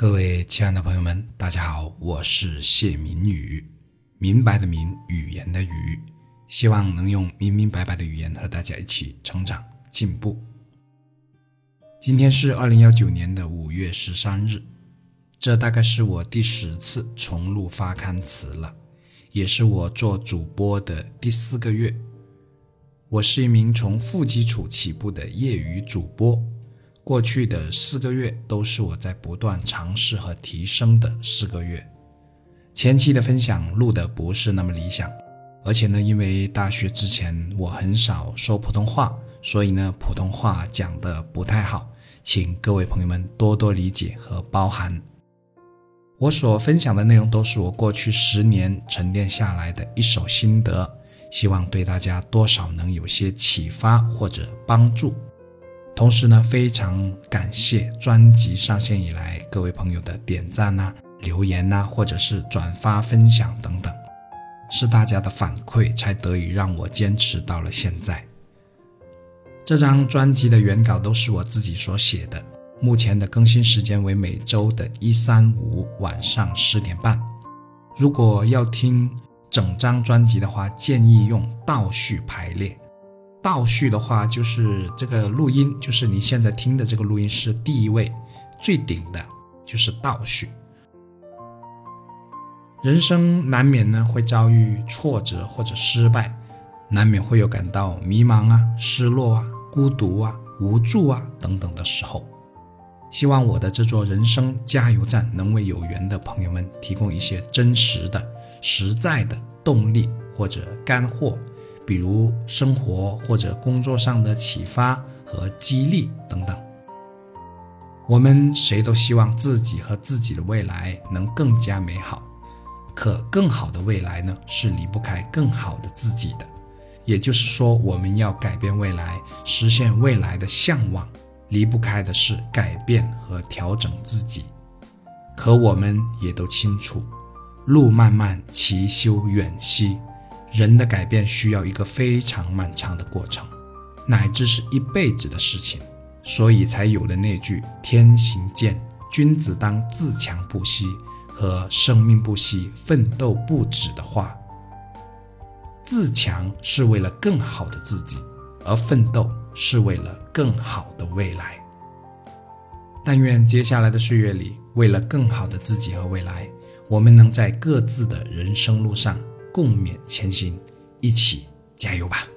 各位亲爱的朋友们，大家好，我是谢明宇，明白的明，语言的语，希望能用明明白白的语言和大家一起成长进步。今天是二零幺九年的五月十三日，这大概是我第十次重录发刊词了，也是我做主播的第四个月。我是一名从负基础起步的业余主播。过去的四个月都是我在不断尝试和提升的四个月。前期的分享录的不是那么理想，而且呢，因为大学之前我很少说普通话，所以呢，普通话讲的不太好，请各位朋友们多多理解和包涵。我所分享的内容都是我过去十年沉淀下来的一手心得，希望对大家多少能有些启发或者帮助。同时呢，非常感谢专辑上线以来各位朋友的点赞呐、留言呐，或者是转发分享等等，是大家的反馈才得以让我坚持到了现在。这张专辑的原稿都是我自己所写的，目前的更新时间为每周的一三五晚上十点半。如果要听整张专辑的话，建议用倒序排列。倒序的话，就是这个录音，就是你现在听的这个录音是第一位，最顶的，就是倒序。人生难免呢会遭遇挫折或者失败，难免会有感到迷茫啊、失落啊、孤独啊、无助啊等等的时候。希望我的这座人生加油站能为有缘的朋友们提供一些真实的、实在的动力或者干货。比如生活或者工作上的启发和激励等等，我们谁都希望自己和自己的未来能更加美好。可更好的未来呢，是离不开更好的自己的。也就是说，我们要改变未来，实现未来的向往，离不开的是改变和调整自己。可我们也都清楚，路漫漫其修远兮。人的改变需要一个非常漫长的过程，乃至是一辈子的事情，所以才有了那句“天行健，君子当自强不息”和“生命不息，奋斗不止”的话。自强是为了更好的自己，而奋斗是为了更好的未来。但愿接下来的岁月里，为了更好的自己和未来，我们能在各自的人生路上。共勉前行，一起加油吧！